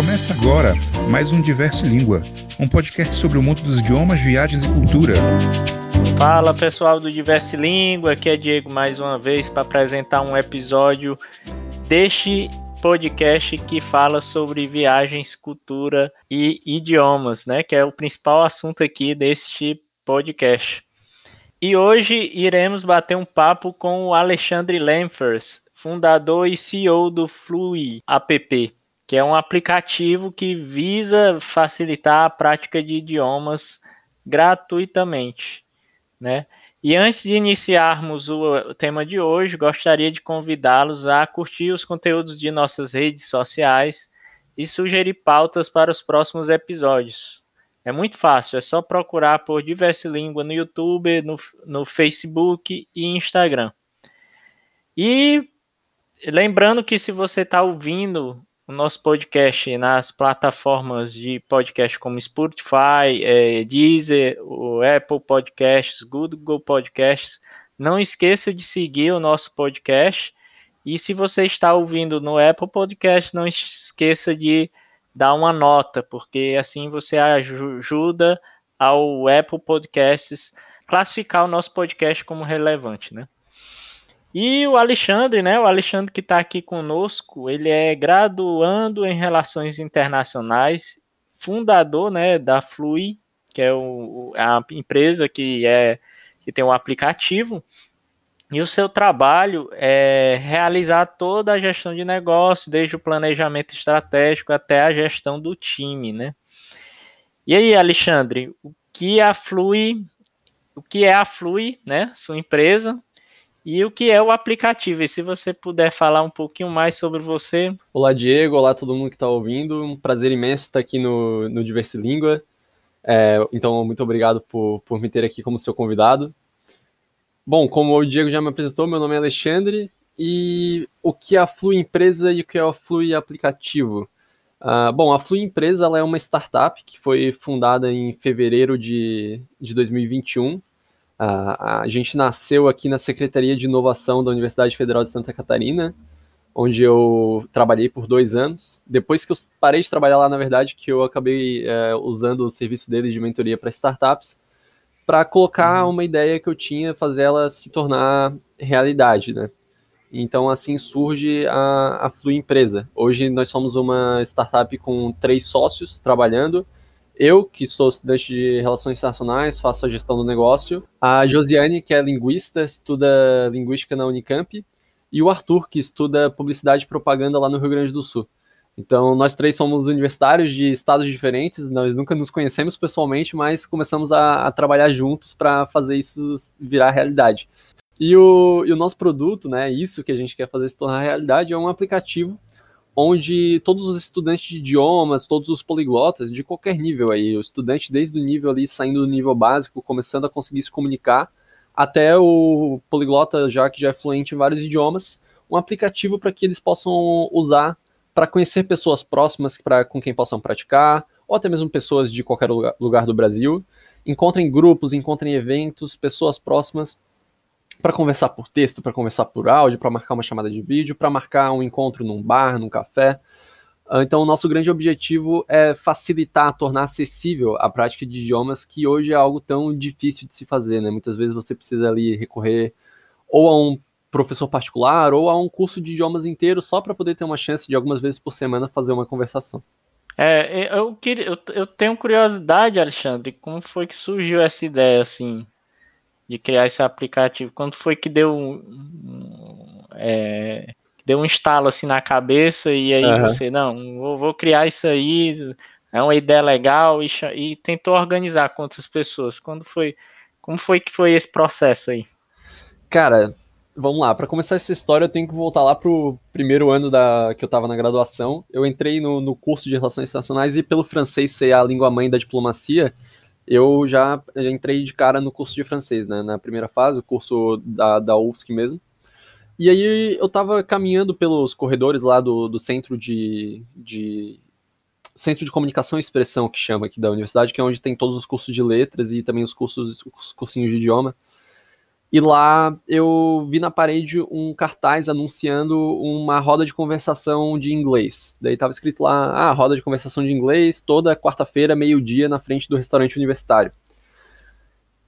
Começa agora mais um Diverso Língua, um podcast sobre o mundo dos idiomas, viagens e cultura. Fala pessoal do Diverso Língua, aqui é Diego mais uma vez para apresentar um episódio deste podcast que fala sobre viagens, cultura e idiomas, né? Que é o principal assunto aqui deste podcast. E hoje iremos bater um papo com o Alexandre Lemfers, fundador e CEO do Flui App, que é um aplicativo que visa facilitar a prática de idiomas gratuitamente, né? E antes de iniciarmos o tema de hoje, gostaria de convidá-los a curtir os conteúdos de nossas redes sociais e sugerir pautas para os próximos episódios. É muito fácil, é só procurar por Diversa Língua no YouTube, no, no Facebook e Instagram. E lembrando que se você está ouvindo o nosso podcast nas plataformas de podcast como Spotify, é, Deezer, o Apple Podcasts, Google Podcasts, não esqueça de seguir o nosso podcast. E se você está ouvindo no Apple Podcast, não esqueça de dar uma nota, porque assim você ajuda ao Apple Podcasts classificar o nosso podcast como relevante, né? E o Alexandre, né? O Alexandre que está aqui conosco, ele é graduando em Relações Internacionais, fundador, né, da Flui, que é o, a empresa que é que tem um aplicativo e o seu trabalho é realizar toda a gestão de negócio, desde o planejamento estratégico até a gestão do time, né? E aí, Alexandre, o que a Flui, o que é a Flui, né? Sua empresa, e o que é o aplicativo. E se você puder falar um pouquinho mais sobre você. Olá, Diego. Olá, todo mundo que está ouvindo. Um prazer imenso estar aqui no, no Diversilíngua. É, então, muito obrigado por, por me ter aqui como seu convidado. Bom, como o Diego já me apresentou, meu nome é Alexandre e o que é a Flui Empresa e o que é a Flui Aplicativo? Uh, bom, a Flui Empresa é uma startup que foi fundada em fevereiro de, de 2021. A gente nasceu aqui na Secretaria de Inovação da Universidade Federal de Santa Catarina, onde eu trabalhei por dois anos. Depois que eu parei de trabalhar lá, na verdade, que eu acabei é, usando o serviço deles de mentoria para startups para colocar uhum. uma ideia que eu tinha, fazer ela se tornar realidade, né? Então, assim surge a, a Flui Empresa. Hoje nós somos uma startup com três sócios trabalhando. Eu, que sou estudante de Relações Internacionais, faço a gestão do negócio. A Josiane, que é linguista, estuda linguística na Unicamp. E o Arthur, que estuda publicidade e propaganda lá no Rio Grande do Sul. Então, nós três somos universitários de estados diferentes, nós nunca nos conhecemos pessoalmente, mas começamos a, a trabalhar juntos para fazer isso virar realidade. E o, e o nosso produto, né, isso que a gente quer fazer se tornar realidade, é um aplicativo onde todos os estudantes de idiomas, todos os poliglotas, de qualquer nível aí, o estudante desde o nível ali, saindo do nível básico, começando a conseguir se comunicar, até o poliglota já que já é fluente em vários idiomas, um aplicativo para que eles possam usar para conhecer pessoas próximas pra, com quem possam praticar, ou até mesmo pessoas de qualquer lugar, lugar do Brasil. Encontrem grupos, encontrem eventos, pessoas próximas para conversar por texto, para conversar por áudio, para marcar uma chamada de vídeo, para marcar um encontro num bar, num café. Ah, então, o nosso grande objetivo é facilitar, tornar acessível a prática de idiomas, que hoje é algo tão difícil de se fazer, né? Muitas vezes você precisa ali recorrer ou a um professor particular ou a um curso de idiomas inteiro só para poder ter uma chance de algumas vezes por semana fazer uma conversação. É, eu, queria, eu, eu tenho curiosidade, Alexandre, como foi que surgiu essa ideia assim de criar esse aplicativo? Quando foi que deu um, é, deu um estalo assim na cabeça e aí uhum. você não, vou, vou, criar isso aí, é uma ideia legal e, e tentou organizar com outras pessoas. Quando foi, como foi que foi esse processo aí? Cara, vamos lá, para começar essa história eu tenho que voltar lá pro primeiro ano da que eu estava na graduação. Eu entrei no, no, curso de Relações Internacionais e pelo francês ser a língua mãe da diplomacia, eu já, entrei de cara no curso de francês, né, na primeira fase, o curso da, da UFSC mesmo. E aí eu estava caminhando pelos corredores lá do, do centro de, de Centro de Comunicação e Expressão, que chama aqui da universidade, que é onde tem todos os cursos de letras e também os cursos os cursinhos de idioma. E lá eu vi na parede um cartaz anunciando uma roda de conversação de inglês. Daí tava escrito lá, ah, roda de conversação de inglês, toda quarta-feira, meio-dia, na frente do restaurante universitário.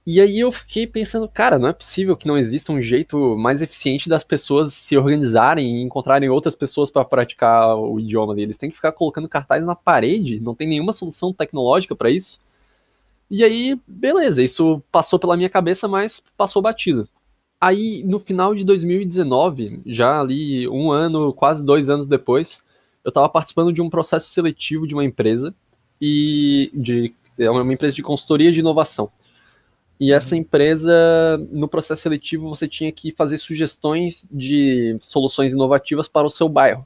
E aí eu fiquei pensando, cara, não é possível que não exista um jeito mais eficiente das pessoas se organizarem e encontrarem outras pessoas para praticar o idioma deles. Tem que ficar colocando cartaz na parede, não tem nenhuma solução tecnológica para isso. E aí, beleza, isso passou pela minha cabeça, mas passou batido. Aí, no final de 2019, já ali um ano, quase dois anos depois, eu estava participando de um processo seletivo de uma empresa e de é uma empresa de consultoria de inovação. E essa empresa, no processo seletivo, você tinha que fazer sugestões de soluções inovativas para o seu bairro.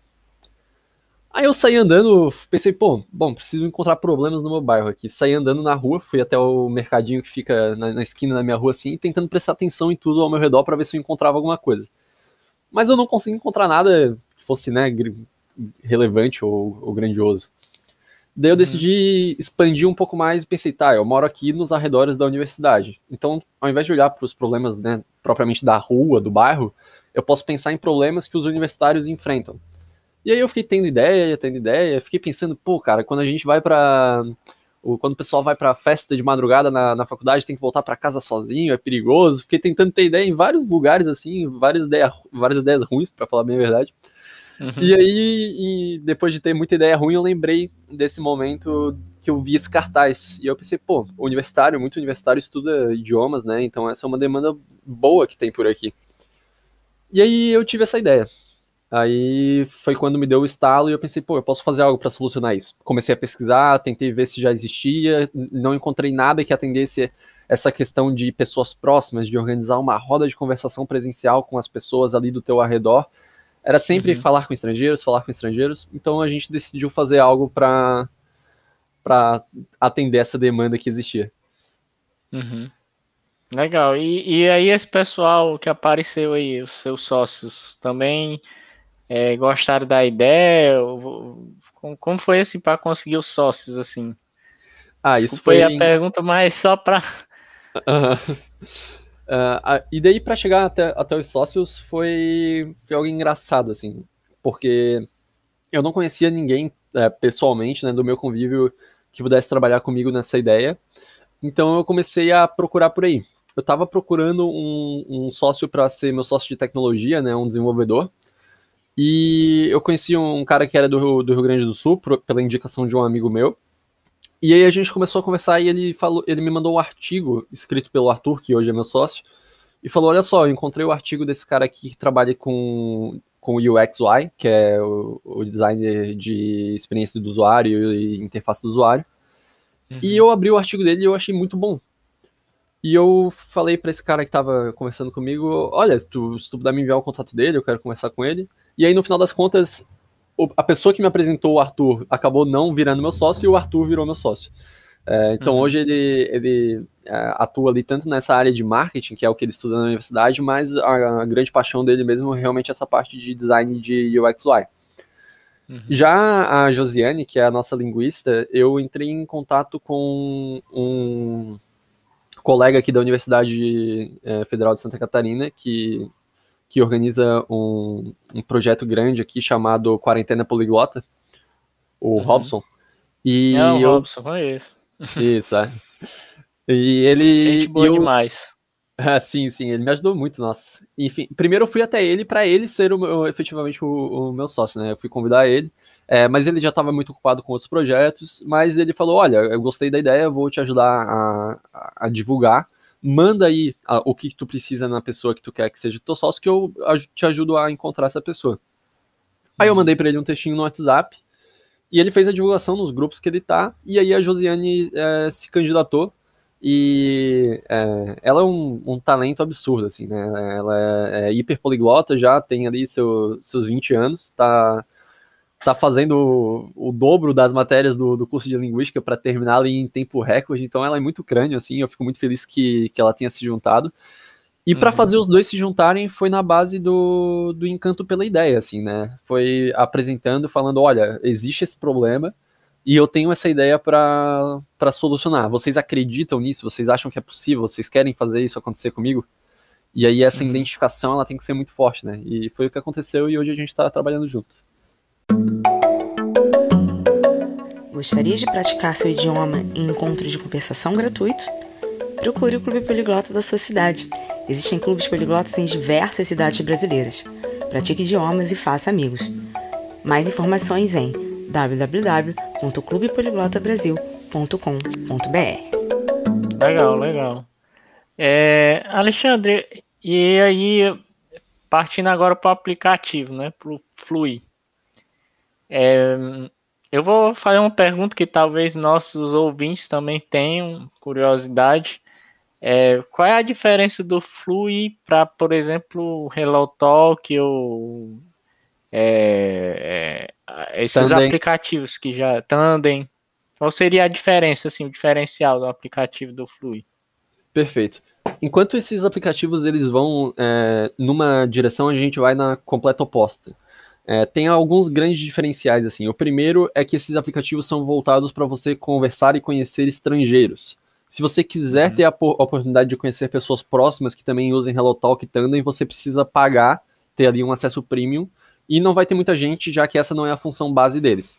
Aí eu saí andando, pensei, pô, bom, preciso encontrar problemas no meu bairro aqui. Saí andando na rua, fui até o mercadinho que fica na, na esquina da minha rua, assim, tentando prestar atenção em tudo ao meu redor para ver se eu encontrava alguma coisa. Mas eu não consegui encontrar nada que fosse, né, relevante ou, ou grandioso. Daí eu uhum. decidi expandir um pouco mais e pensei, tá, eu moro aqui nos arredores da universidade. Então, ao invés de olhar para os problemas, né, propriamente da rua, do bairro, eu posso pensar em problemas que os universitários enfrentam. E aí eu fiquei tendo ideia, tendo ideia, fiquei pensando, pô, cara, quando a gente vai para quando o pessoal vai para festa de madrugada na, na faculdade, tem que voltar para casa sozinho, é perigoso. Fiquei tentando ter ideia em vários lugares, assim, várias, ideia, várias ideias ruins, para falar bem a verdade. Uhum. E aí, e depois de ter muita ideia ruim, eu lembrei desse momento que eu vi esse cartaz. E eu pensei, pô, universitário, muito universitário estuda idiomas, né? Então essa é uma demanda boa que tem por aqui. E aí eu tive essa ideia. Aí foi quando me deu o estalo e eu pensei, pô, eu posso fazer algo para solucionar isso. Comecei a pesquisar, tentei ver se já existia, não encontrei nada que atendesse essa questão de pessoas próximas, de organizar uma roda de conversação presencial com as pessoas ali do teu arredor. Era sempre uhum. falar com estrangeiros, falar com estrangeiros. Então a gente decidiu fazer algo para para atender essa demanda que existia. Uhum. Legal. E, e aí esse pessoal que apareceu aí, os seus sócios, também é, gostaram da ideia? Como foi assim para conseguir os sócios assim? Ah, isso foi, foi a pergunta, mas só para. Uh, uh, e daí para chegar até, até os sócios foi, foi algo engraçado assim, porque eu não conhecia ninguém é, pessoalmente, né, do meu convívio que pudesse trabalhar comigo nessa ideia. Então eu comecei a procurar por aí. Eu estava procurando um, um sócio para ser meu sócio de tecnologia, né, um desenvolvedor. E eu conheci um cara que era do, do Rio Grande do Sul, por, pela indicação de um amigo meu. E aí a gente começou a conversar e ele falou, ele me mandou um artigo escrito pelo Arthur, que hoje é meu sócio, e falou: olha só, eu encontrei o artigo desse cara aqui que trabalha com, com o UXY, que é o, o design de experiência do usuário e interface do usuário. Uhum. E eu abri o artigo dele e eu achei muito bom. E eu falei para esse cara que tava conversando comigo, olha, tu, se tu puder me enviar o contato dele, eu quero conversar com ele. E aí, no final das contas, a pessoa que me apresentou o Arthur acabou não virando meu sócio e o Arthur virou meu sócio. É, então uhum. hoje ele, ele é, atua ali tanto nessa área de marketing, que é o que ele estuda na universidade, mas a, a grande paixão dele mesmo é realmente essa parte de design de UX. Uhum. Já a Josiane, que é a nossa linguista, eu entrei em contato com um colega aqui da Universidade é, Federal de Santa Catarina, que que organiza um, um projeto grande aqui chamado Quarentena Poliglota, o uhum. Robson. E é, o eu... Robson, conheço. Isso, é. E ele. Gente boa eu... demais. Ah, sim, sim, ele me ajudou muito, nossa. Enfim, primeiro eu fui até ele para ele ser o meu, efetivamente o, o, meu sócio, né? Eu fui convidar ele, é, mas ele já estava muito ocupado com outros projetos. Mas ele falou: Olha, eu gostei da ideia, vou te ajudar a, a, a divulgar manda aí a, o que, tu precisa na pessoa que tu quer que seja teu sócio, que eu te ajudo a encontrar essa pessoa. Aí eu uhum. mandei para ele um textinho no WhatsApp, e ele fez a divulgação nos grupos que ele tá, e aí a Josiane é, se candidatou, e é, ela é um, um, talento absurdo, assim, né? Ela é, é hiper poliglota, já tem ali seu, seus 20 anos, tá tá fazendo o, o dobro das matérias do, do curso de linguística para terminar ali em tempo recorde, então ela é muito crânio, assim, eu fico muito feliz que, que ela tenha se juntado. E para uhum. fazer os dois se juntarem foi na base do, do encanto pela ideia, assim, né? Foi apresentando, falando, olha, existe esse problema e eu tenho essa ideia para solucionar. Vocês acreditam nisso? Vocês acham que é possível? Vocês querem fazer isso acontecer comigo? E aí essa uhum. identificação ela tem que ser muito forte, né? E foi o que aconteceu e hoje a gente está trabalhando junto. Gostaria de praticar seu idioma em encontros de conversação gratuito? Procure o Clube Poliglota da sua cidade. Existem clubes poliglotas em diversas cidades brasileiras. Pratique idiomas e faça amigos. Mais informações em www.clubepoliglotabrasil.com.br. Legal, legal. É, Alexandre, e aí, partindo agora para o aplicativo, né, para o Flui. É, eu vou fazer uma pergunta que talvez nossos ouvintes também tenham curiosidade. É, qual é a diferença do Flui para, por exemplo, o Hello Talk ou é, é, esses Tandem. aplicativos que já Tandem? Qual seria a diferença, assim, o diferencial do aplicativo do Flui? Perfeito. Enquanto esses aplicativos eles vão é, numa direção, a gente vai na completa oposta. É, tem alguns grandes diferenciais assim. O primeiro é que esses aplicativos são voltados para você conversar e conhecer estrangeiros. Se você quiser uhum. ter a, a, oportunidade de conhecer pessoas próximas que também usem HelloTalk e Tandem, você precisa pagar, ter ali um acesso premium, e não vai ter muita gente, já que essa não é a função base deles.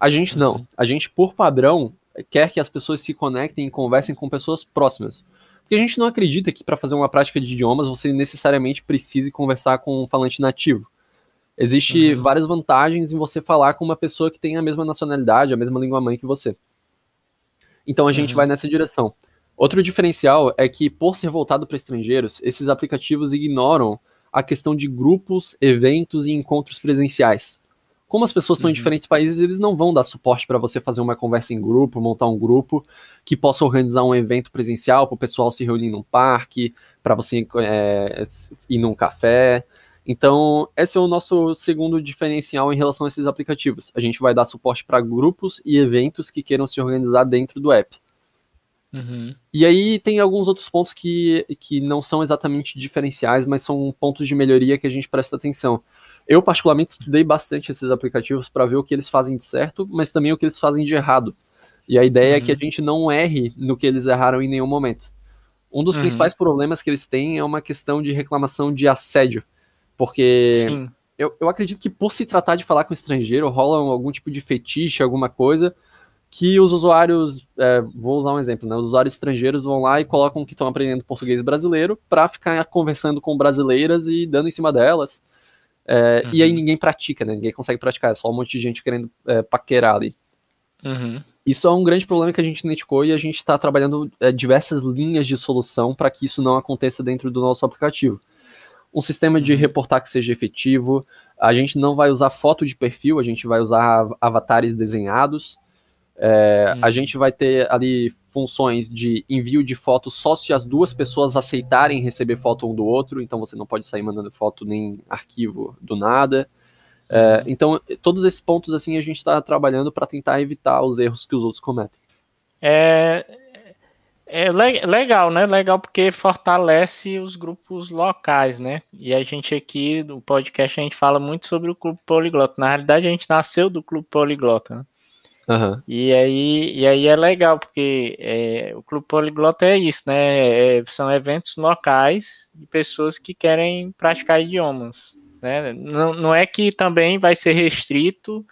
A gente não. Uhum. A gente, por padrão, quer que as pessoas se conectem e conversem com pessoas próximas. Porque a gente não acredita que para fazer uma prática de idiomas você necessariamente precise conversar com um falante nativo. Existe uhum. várias vantagens em você falar com uma pessoa que tem a mesma nacionalidade, a mesma língua mãe que você. Então a gente uhum. vai nessa direção. Outro diferencial é que, por ser voltado para estrangeiros, esses aplicativos ignoram a questão de grupos, eventos e encontros presenciais. Como as pessoas estão uhum. em diferentes países, eles não vão dar suporte para você fazer uma conversa em grupo, montar um grupo que possa organizar um evento presencial para o pessoal se reunir num parque, para você é, ir num café. Então, esse é o nosso segundo diferencial em relação a esses aplicativos. A gente vai dar suporte para grupos e eventos que queiram se organizar dentro do app. Uhum. E aí tem alguns outros pontos que, que não são exatamente diferenciais, mas são pontos de melhoria que a gente presta atenção. Eu, particularmente, estudei bastante esses aplicativos para ver o que eles fazem de certo, mas também o que eles fazem de errado. E a ideia uhum. é que a uhum. gente não erre no que eles erraram em nenhum momento. Um dos uhum. principais problemas que eles têm é uma questão de reclamação de assédio. Porque eu, eu acredito que por se tratar de falar com estrangeiro, rola algum tipo de fetiche, alguma coisa, que os usuários, é, vou usar um exemplo, né? Os usuários estrangeiros vão lá e colocam que estão aprendendo português brasileiro para ficar conversando com brasileiras e dando em cima delas. É, uhum. E aí uhum. ninguém pratica, né? Ninguém consegue praticar, é só um monte de gente querendo é, paquerar ali. Uhum. Isso é um grande problema que a gente identificou e a gente está trabalhando é, diversas linhas de solução para que isso não aconteça dentro do nosso aplicativo um sistema de uhum. reportar que seja efetivo. A gente não vai usar foto de perfil, a gente vai usar avatares desenhados. É, A gente vai ter ali funções de envio de foto só se as duas pessoas aceitarem receber foto um do outro, então você não pode sair mandando foto nem arquivo do nada. É, uhum. então, todos esses pontos assim a gente está trabalhando para tentar evitar os erros que os outros cometem. É, é legal, né? Legal porque fortalece os grupos locais, né? E a gente aqui do podcast a gente fala muito sobre o Clube Poliglota. Na realidade, a gente nasceu do Clube Poliglota, né? Uhum. E, aí, e aí é legal, porque é, o Clube Poliglota é isso, né? É, são eventos locais de pessoas que querem praticar idiomas. Né? Não, não é que também vai ser restrito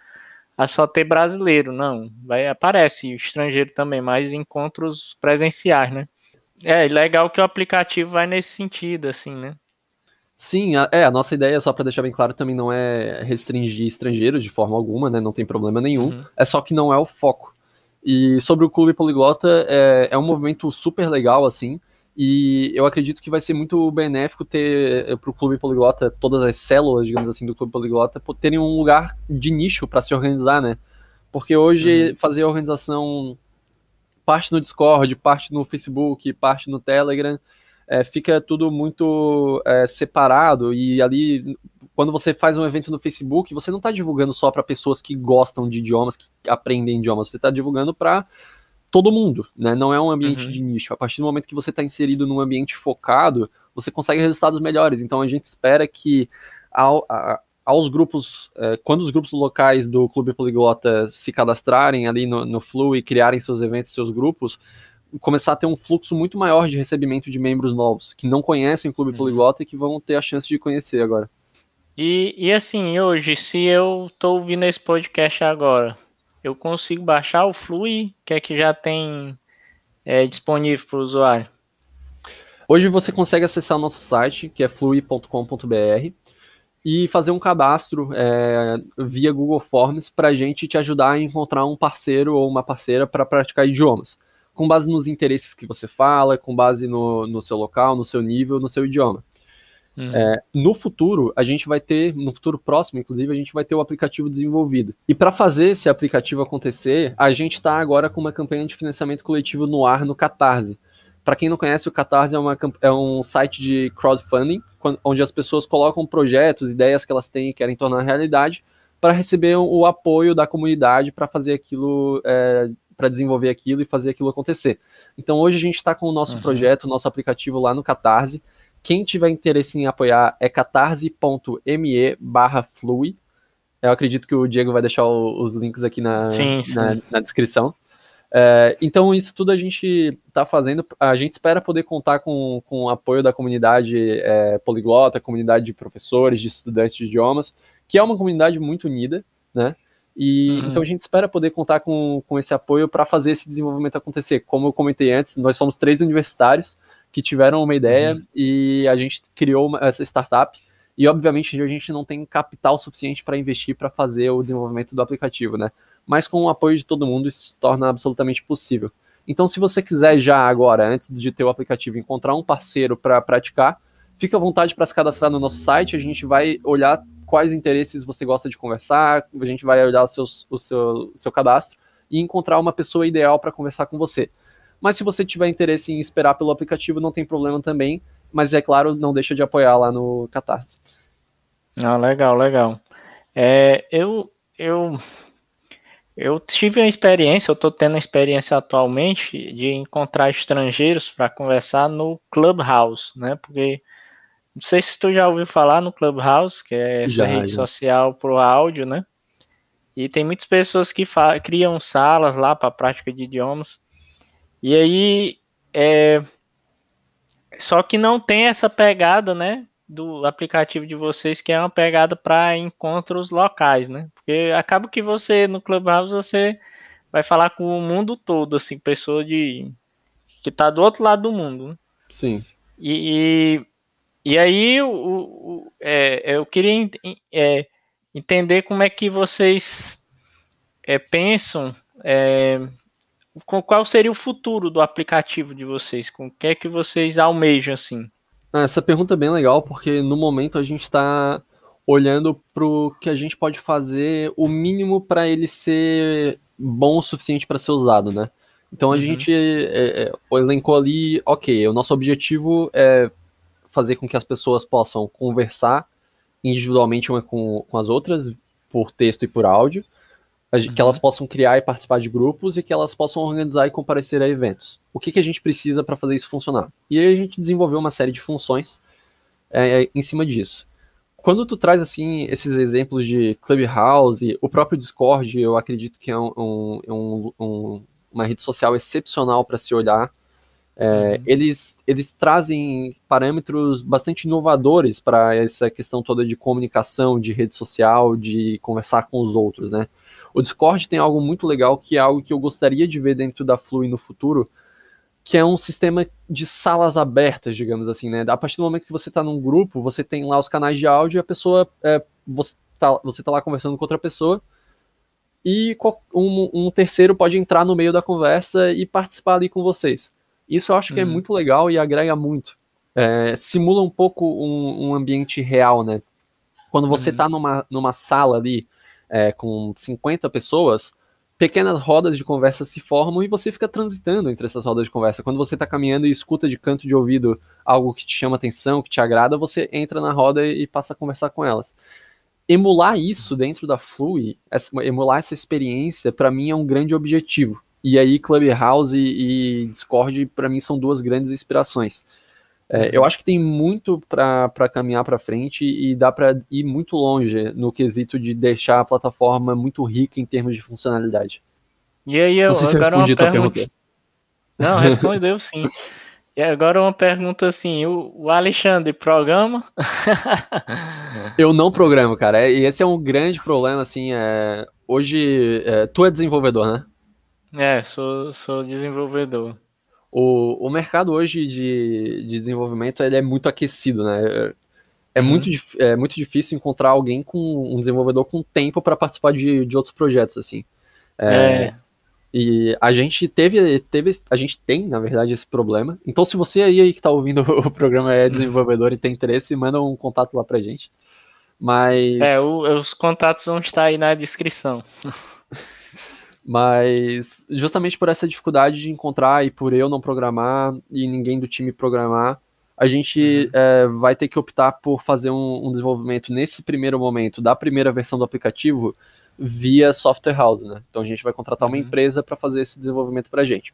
a só ter brasileiro, não. Vai, aparece estrangeiro também, mas encontros presenciais, né? É legal que o aplicativo vai nesse sentido, assim, né? Sim, a, é, a nossa ideia, só para deixar bem claro, também não é restringir estrangeiro de forma alguma, né? Não tem problema nenhum. Uhum. É só que não é o foco. E sobre o Clube Poliglota, é, é um movimento super legal, assim. E eu acredito que vai ser muito benéfico ter eh, para o Clube Poliglota, todas as células, digamos assim, do Clube Poliglota, terem um lugar de nicho para se organizar, né? Porque hoje uhum. fazer a organização parte no Discord, parte no Facebook, parte no Telegram, é, fica tudo muito é, separado e ali quando você faz um evento no Facebook, você não está divulgando só para pessoas que gostam de idiomas, que aprendem idiomas, você está divulgando para todo mundo, né? Não é um ambiente uhum. de nicho. A partir do momento que você está inserido num ambiente focado, você consegue resultados melhores. Então a gente espera que ao, a, aos grupos, é, quando os grupos locais do Clube Poliglota se cadastrarem ali no, no Flu e criarem seus eventos, seus grupos, começar a ter um fluxo muito maior de recebimento de membros novos, que não conhecem o Clube uhum. Poliglota e que vão ter a chance de conhecer agora. E, e assim, hoje, se eu tô ouvindo esse podcast agora, eu consigo baixar o Flui, que é que já tem é, disponível para o usuário? Hoje você consegue acessar nosso site, que é flui.com.br, e fazer um cadastro é, via Google Forms para a gente te ajudar a encontrar um parceiro ou uma parceira para praticar idiomas, com base nos interesses que você fala, com base no, no seu local, no seu nível, no seu idioma. Uhum. É, no futuro, a gente vai ter, no futuro próximo, inclusive, a gente vai ter o aplicativo desenvolvido. E para fazer esse aplicativo acontecer, a gente está agora com uma campanha de financiamento coletivo no ar no Catarse. Para quem não conhece, o Catarse é, uma, é um site de crowdfunding, onde as pessoas colocam projetos, ideias que elas têm e querem tornar realidade, para receber o apoio da comunidade para fazer aquilo, é, para desenvolver aquilo e fazer aquilo acontecer. Então hoje a gente está com o nosso uhum. projeto, nosso aplicativo lá no Catarse. Quem tiver interesse em apoiar é catarse.me barra flui. Eu acredito que o Diego vai deixar o, os links aqui na, sim, sim. na, na descrição. É, então, isso tudo a gente está fazendo. A gente espera poder contar com, com o apoio da comunidade é, poliglota, comunidade de professores, de estudantes de idiomas, que é uma comunidade muito unida, né? E uhum. então a gente espera poder contar com, com esse apoio para fazer esse desenvolvimento acontecer. Como eu comentei antes, nós somos três universitários que tiveram uma ideia uhum. e a gente criou uma, essa startup. E obviamente a gente não tem capital suficiente para investir para fazer o desenvolvimento do aplicativo, né? mas com o apoio de todo mundo isso se torna absolutamente possível. Então, se você quiser já agora, antes de ter o aplicativo, encontrar um parceiro para praticar, fica à vontade para se cadastrar no nosso site. A gente vai olhar quais interesses você gosta de conversar, a gente vai olhar o, seus, o seu, o seu cadastro e encontrar uma pessoa ideal para conversar com você. Mas se você tiver interesse em esperar pelo aplicativo, não tem problema também. Mas é claro, não deixa de apoiar lá no Catarse. Ah, legal, legal. É, eu, eu eu tive uma experiência, eu estou tendo uma experiência atualmente de encontrar estrangeiros para conversar no Clubhouse, né? Porque não sei se tu já ouviu falar no Clubhouse, que é essa já, rede já. social pro áudio, né? E tem muitas pessoas que criam salas lá para prática de idiomas. E aí, é... só que não tem essa pegada, né? do aplicativo de vocês, que é uma pegada para encontros locais, né? Porque acaba que você no Clubhouse você vai falar com o mundo todo, assim, pessoa de que tá do outro lado do mundo. Né? Sim. E, e, e aí o, o é, eu queria é, entender como é que vocês é, pensam é, qual seria o futuro do aplicativo de vocês, com o que é que vocês almejam assim. Ah, essa pergunta é bem legal, porque no momento a gente está olhando para o que a gente pode fazer o mínimo para ele ser bom o suficiente para ser usado, né? Então a uhum. gente é, é, elencou ali, ok, o nosso objetivo é fazer com que as pessoas possam conversar individualmente uma com, com as outras, por texto e por áudio. Que elas possam criar e participar de grupos e que elas possam organizar e comparecer a eventos. O que, que a gente precisa para fazer isso funcionar? E aí a gente desenvolveu uma série de funções é, em cima disso. Quando tu traz assim esses exemplos de Clubhouse, o próprio Discord, eu acredito que é um, um, um, uma rede social excepcional para se olhar. É, uhum. eles, eles trazem parâmetros bastante inovadores para essa questão toda de comunicação, de rede social, de conversar com os outros, né? O Discord tem algo muito legal que é algo que eu gostaria de ver dentro da Flui no futuro, que é um sistema de salas abertas, digamos assim, né? A partir do momento que você está num grupo, você tem lá os canais de áudio e a pessoa, é, você, tá, você tá lá conversando com outra pessoa e um, um, terceiro pode entrar no meio da conversa e participar ali com vocês. Isso eu acho que é uhum. muito legal e agrega muito. É, simula um pouco um, um, ambiente real, né? Quando você está uhum. numa, numa sala ali é, com 50 pessoas, pequenas rodas de conversa se formam e você fica transitando entre essas rodas de conversa. Quando você está caminhando e escuta de canto de ouvido algo que te chama atenção, que te agrada, você entra na roda e passa a conversar com elas. Emular isso dentro da Flui, emular essa experiência, para mim é um grande objetivo. E aí Clubhouse e, e Discord, para mim, são duas grandes inspirações. É, eu acho que tem muito para caminhar para frente e dá para ir muito longe no quesito de deixar a plataforma muito rica em termos de funcionalidade. E aí, eu, Não sei se eu respondi a tua pergunta. Não, respondeu sim. E agora uma pergunta assim, o, o Alexandre programa? eu não programo, cara. E esse é um grande problema, assim, é... hoje, é... tu é desenvolvedor, né? É, sou, sou desenvolvedor. O, o mercado hoje de, de desenvolvimento ele é muito aquecido, né? É, uhum. muito, é muito difícil encontrar alguém com um desenvolvedor com tempo para participar de, de outros projetos, assim. É, é. E a gente teve, teve, a gente tem, na verdade, esse problema. Então, se você aí, aí que está ouvindo o programa é desenvolvedor e tem interesse, manda um contato lá pra gente. Mas. É, o, os contatos vão estar aí na descrição. Mas justamente por essa dificuldade de encontrar e por eu não programar e ninguém do time programar, a gente é, vai ter que optar por fazer um, um, desenvolvimento nesse primeiro momento da primeira versão do aplicativo via software house, né? Então a gente vai contratar uma uhum. empresa para fazer esse desenvolvimento para a gente.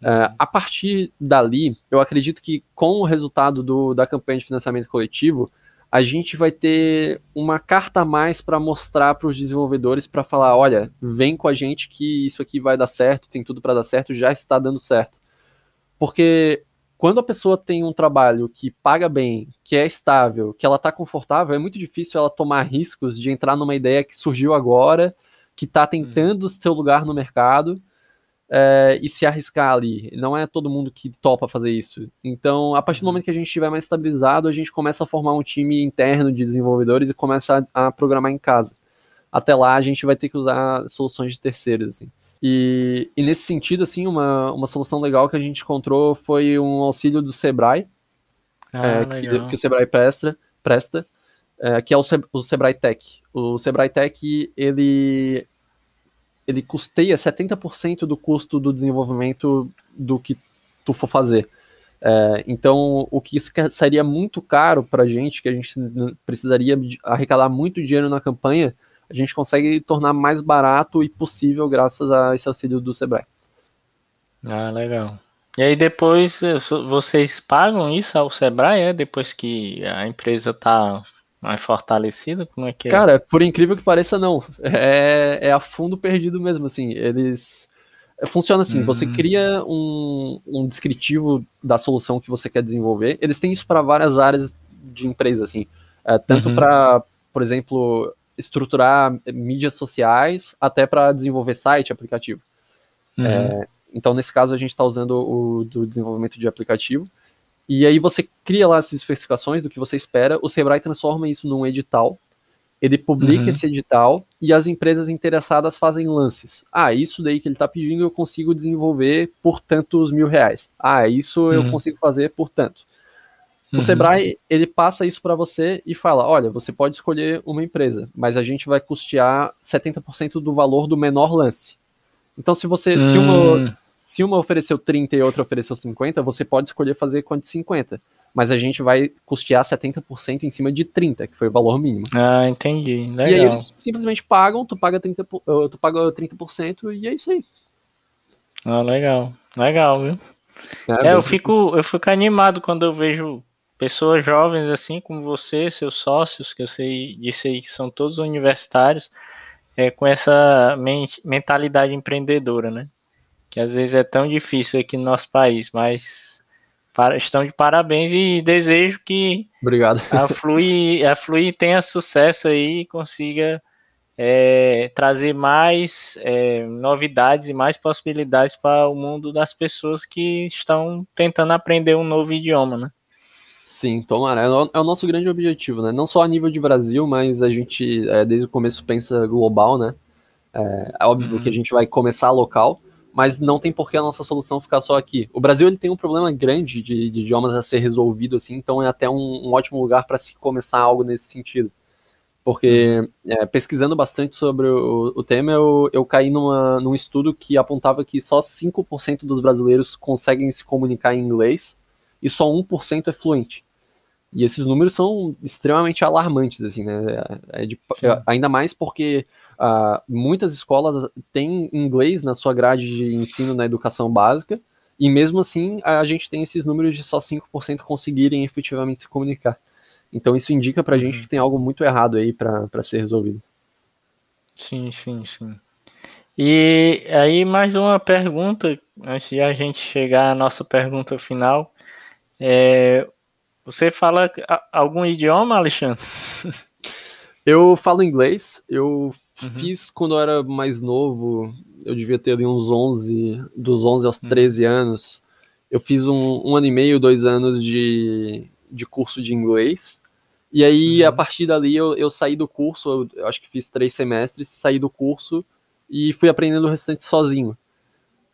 Uh, a partir dali, eu acredito que com o resultado do, da campanha de financiamento coletivo, a gente vai ter uma carta a mais para mostrar para os desenvolvedores para falar, olha, vem com a gente que isso aqui vai dar certo, tem tudo para dar certo, já está dando certo. Porque quando a pessoa tem um trabalho que paga bem, que é estável, que ela está confortável, é muito difícil ela tomar riscos de entrar numa ideia que surgiu agora, que está tentando hum. seu lugar no mercado é, e se arriscar ali. Não é todo mundo que topa fazer isso. Então, a partir do uhum. momento que a gente estiver mais estabilizado, a gente começa a formar um time interno de desenvolvedores e começa a, a programar em casa. Até lá, a gente vai ter que usar soluções de terceiros, assim. E, e, nesse sentido, assim, uma, uma solução legal que a gente encontrou foi um auxílio do Sebrae, ah, é, que, que, o Sebrae presta, presta é, que é o, Se, o Sebrae Tech. O Sebrae Tech, ele ele custeia 70% do custo do desenvolvimento do que tu for fazer. É, então, o que seria muito caro para a gente, que a gente precisaria arrecadar muito dinheiro na campanha, a gente consegue tornar mais barato e possível graças a esse auxílio do Sebrae. Ah, legal. E aí depois vocês pagam isso ao Sebrae, é? Depois que a empresa está mais fortalecido? Como é que é? Cara, por incrível que pareça, não. É, é a fundo perdido mesmo, assim. Eles. É, funciona assim: você hum. cria um, um descritivo da solução que você quer desenvolver. Eles têm isso para várias áreas de empresa, assim. É, tanto uhum. para, por exemplo, estruturar mídias sociais, até para desenvolver site, aplicativo. Uhum. É, então, nesse caso, a gente está usando o do desenvolvimento de aplicativo. E aí você cria lá as especificações do que você espera, o Sebrae transforma isso num edital, ele publica uhum. esse edital e as empresas interessadas fazem lances. Ah, isso daí que ele está pedindo eu consigo desenvolver por tantos mil reais. Ah, isso uhum. eu consigo fazer por tanto. O uhum. Sebrae, ele passa isso para você e fala, olha, você pode escolher uma empresa, mas a gente vai custear 70% do valor do menor lance. Então, se você, se uma, hum se uma ofereceu 30 e outra ofereceu 50, você pode escolher fazer com a de 50. Mas a gente vai custear 70% em cima de 30, que foi o valor mínimo. Ah, entendi. Legal. E aí eles simplesmente pagam, tu paga 30%, uh, tu paga 30% e é isso aí. Ah, legal. Legal, viu? É, é eu, fico, eu fico animado quando eu vejo pessoas jovens assim como você, seus sócios, que eu sei disse aí que são todos universitários, é, com essa mentalidade empreendedora, né? Que às vezes é tão difícil aqui no nosso país, mas para, estão de parabéns e desejo que Obrigado. a Flui, a Flui tenha sucesso aí e consiga é, trazer mais é, novidades e mais possibilidades para o mundo das pessoas que estão tentando aprender um novo idioma, né? Sim, tomara. É o, é o nosso grande objetivo, né? Não só a nível de Brasil, mas a gente, é, desde o começo, pensa global, né? É, é óbvio uhum. que a gente vai começar local, mas não tem por que a nossa solução ficar só aqui. O Brasil ele tem um problema grande de, de idiomas a ser resolvido, assim, então é até um, um ótimo lugar para se começar algo nesse sentido. Porque é, pesquisando bastante sobre o, o tema, eu, eu caí numa, num estudo que apontava que só 5% dos brasileiros conseguem se comunicar em inglês e só 1% é fluente. E esses números são extremamente alarmantes, assim, né? É, é de, é, ainda mais porque Uh, muitas escolas têm inglês na sua grade de ensino na educação básica, e mesmo assim a gente tem esses números de só 5% conseguirem efetivamente se comunicar. Então isso indica pra gente uhum. que tem algo muito errado aí para ser resolvido. Sim, sim, sim. E aí, mais uma pergunta, antes de a gente chegar à nossa pergunta final. É, você fala algum idioma, Alexandre? Eu falo inglês. Eu uhum. fiz quando eu era mais novo. Eu devia ter ali uns 11, dos 11 aos 13 uhum. anos. Eu fiz um, um ano e meio, dois anos de, de curso de inglês. E aí, uhum. a partir dali, eu, eu saí do curso. Eu, eu acho que fiz três semestres. Saí do curso e fui aprendendo o restante sozinho.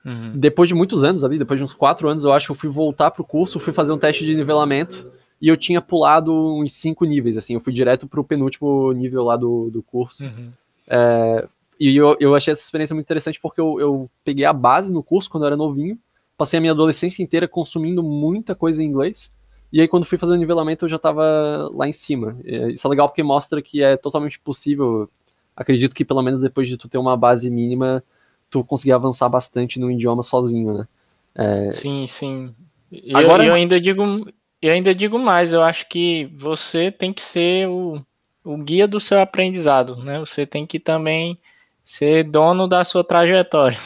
Uhum. Depois de muitos anos ali, depois de uns quatro anos, eu acho que eu fui voltar pro curso, fui fazer um teste de nivelamento e eu tinha pulado uns cinco níveis, assim, eu fui direto pro penúltimo nível lá do, do curso. Uhum. É, e eu, eu achei essa experiência muito interessante porque eu, eu peguei a base no curso quando eu era novinho, passei a minha adolescência inteira consumindo muita coisa em inglês, e aí quando fui fazer o nivelamento eu já estava lá em cima. Isso é legal porque mostra que é totalmente possível acredito que pelo menos depois de tu ter uma base mínima, tu conseguir avançar bastante no idioma sozinho, né? É... Sim, sim. Eu, Agora... eu ainda digo, eu ainda digo mais, eu acho que você tem que ser o, o guia do seu aprendizado, né? Você tem que também ser dono da sua trajetória.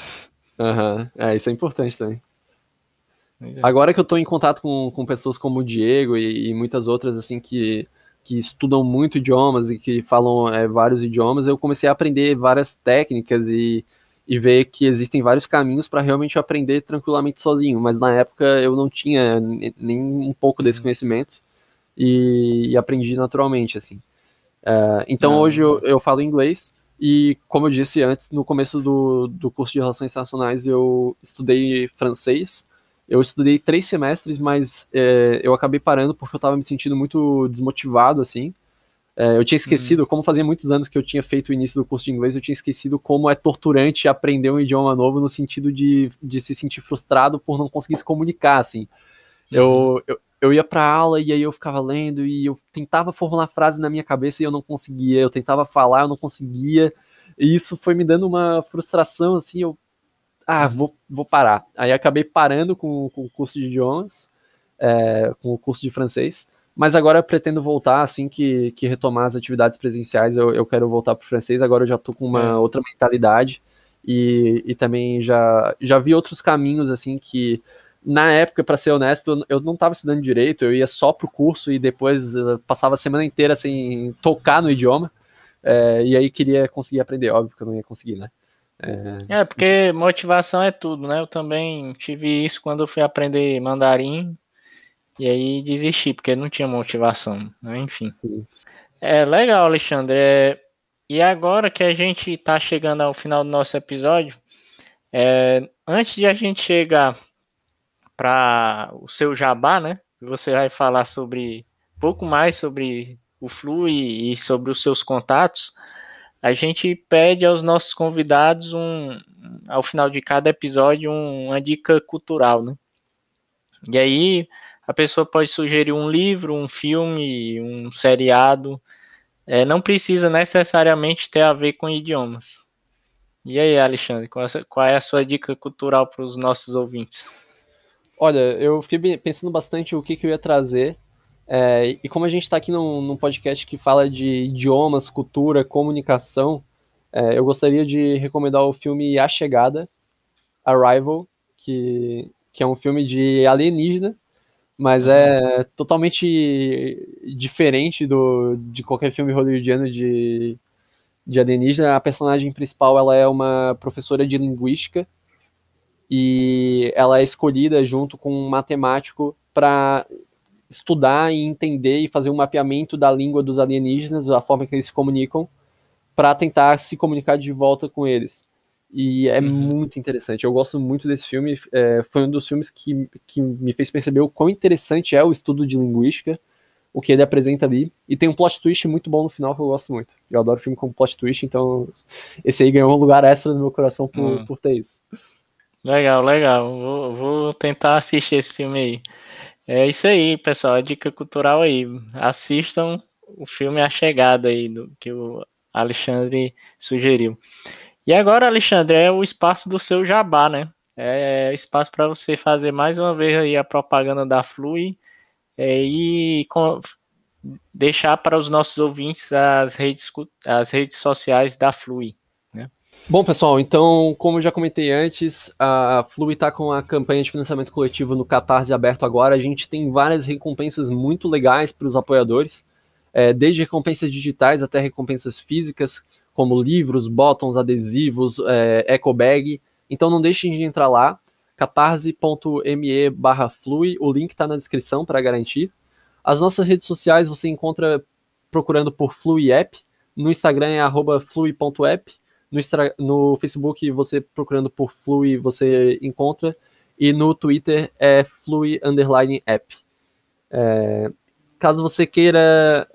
Uhum. é, isso é importante também. É. Agora que eu estou em contato com, com pessoas como o Diego e, e muitas outras, assim, que que estudam muito idiomas e que falam é, vários idiomas, eu comecei a aprender várias técnicas e, e ver que existem vários caminhos para realmente aprender tranquilamente sozinho. Mas na época eu não tinha nem um pouco desse uhum. conhecimento e, e aprendi naturalmente, assim. Uh, então ah, hoje eu, eu falo inglês e, como eu disse antes, no começo do, do curso de Relações Internacionais eu estudei francês eu estudei três semestres, mas é, eu acabei parando porque eu estava me sentindo muito desmotivado, assim. É, eu tinha esquecido, uhum. como fazia muitos anos que eu tinha feito o início do curso de inglês, eu tinha esquecido como é torturante aprender um idioma novo no sentido de, de se sentir frustrado por não conseguir se comunicar, assim. Uhum. Eu, eu, eu ia pra aula e aí eu ficava lendo e eu tentava formular frase na minha cabeça e eu não conseguia, eu tentava falar, eu não conseguia, e isso foi me dando uma frustração, assim, eu, ah, vou, vou parar. Aí acabei parando com, com o curso de idiomas, é, com o curso de francês, mas agora eu pretendo voltar, assim que, que retomar as atividades presenciais, eu, eu quero voltar para o francês, agora eu já tô com uma é. outra mentalidade, e, e também já, já vi outros caminhos, assim, que na época, para ser honesto, eu não estava estudando direito, eu ia só pro curso e depois passava a semana inteira sem tocar no idioma, é, e aí queria conseguir aprender, óbvio que eu não ia conseguir, né? É... é, porque motivação é tudo, né? Eu também tive isso quando eu fui aprender mandarim e aí desisti, porque não tinha motivação, né? enfim. Sim. É legal, Alexandre. É... E agora que a gente está chegando ao final do nosso episódio, é... antes de a gente chegar para o seu jabá, né? Você vai falar sobre um pouco mais sobre o Flu e, e sobre os seus contatos a gente pede aos nossos convidados um, ao final de cada episódio um, uma dica cultural, né? E aí a pessoa pode sugerir um livro, um filme, um seriado. É, não precisa necessariamente ter a ver com idiomas. E aí, Alexandre, qual, qual é a sua dica cultural para os nossos ouvintes? Olha, eu fiquei pensando bastante o que, que eu ia trazer é, e como a gente está aqui num, num, podcast que fala de idiomas, cultura, comunicação, é, eu gostaria de recomendar o filme A Chegada, Arrival, que, que é um filme de alienígena, mas é totalmente diferente do, de qualquer filme hollywoodiano de, de alienígena. A personagem principal ela é uma professora de linguística e ela é escolhida junto com um matemático para estudar e entender e fazer um mapeamento da língua dos alienígenas, da forma que eles se comunicam, para tentar se comunicar de volta com eles. E é uhum. muito interessante. Eu gosto muito desse filme. É, foi um dos filmes que, que me fez perceber o quão interessante é o estudo de linguística, o que ele apresenta ali. E tem um plot twist muito bom no final que eu gosto muito. Eu adoro filme com plot twist, então esse aí ganhou um lugar extra no meu coração por, uhum. por ter isso. Legal, legal. Vou, vou tentar assistir esse filme aí. É isso aí, pessoal. A dica cultural aí. Assistam o filme A Chegada aí, do, que o Alexandre sugeriu. E agora, Alexandre, é o espaço do seu jabá, né? É espaço para você fazer mais uma vez aí a propaganda da Flui é, e com, deixar para os nossos ouvintes as redes, as redes sociais da Flui. Bom, pessoal, então, como eu já comentei antes, a Flui está com a campanha de financiamento coletivo no Catarse aberto agora. A gente tem várias recompensas muito legais para os apoiadores, é, desde recompensas digitais até recompensas físicas, como livros, botões, adesivos, é, eco bag. Então não deixem de entrar lá, catarse.me flui, o link está na descrição para garantir. As nossas redes sociais você encontra procurando por Flui App, no Instagram é flui.app, no, no Facebook você procurando por Flui você encontra, e no Twitter é flui underline app. É, caso você queira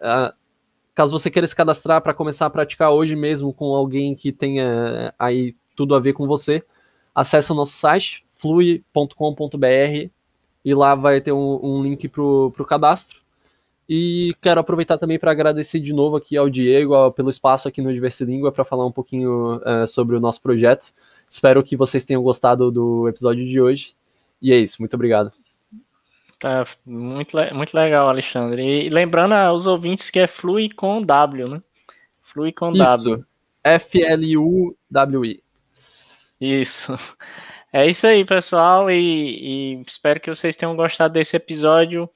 caso você queira se cadastrar para começar a praticar hoje mesmo com alguém que tenha aí tudo a ver com você, acesse o nosso site, flui.com.br, e lá vai ter um, um link para o cadastro. E quero aproveitar também para agradecer de novo aqui ao Diego pelo espaço aqui no Diversilíngua para falar um pouquinho uh, sobre o nosso projeto. Espero que vocês tenham gostado do episódio de hoje. E é isso, muito obrigado. Tá muito, muito legal, Alexandre. E lembrando aos ouvintes que é Flui com W, né? Flui com isso. W. F-L-U-W-I. Isso. É isso aí, pessoal. E, e, espero que vocês tenham gostado desse episódio.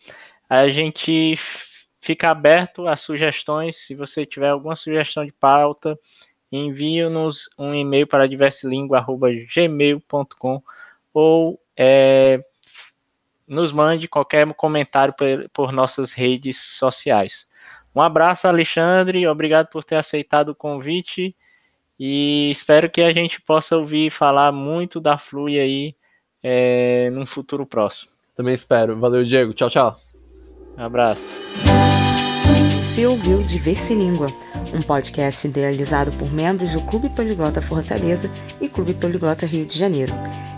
A gente fica aberto a sugestões. Se você tiver alguma sugestão de pauta, envie-nos um e-mail para diversilingua.gmail.com ou é, nos mande qualquer comentário por, por nossas redes sociais. Um abraço, Alexandre. Obrigado por ter aceitado o convite. E espero que a gente possa ouvir falar muito da Flui aí é, num futuro próximo. Também espero. Valeu, Diego. Tchau, tchau. Um abraço. Você ouviu Língua, um podcast idealizado por membros do Clube Poliglota Fortaleza e Clube Poliglota Rio de Janeiro.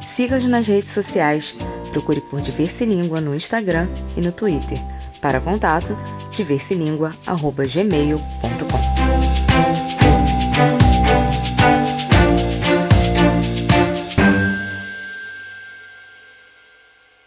Siga-nos nas redes sociais, procure por Língua no Instagram e no Twitter. Para contato, diversilingua.gmail.com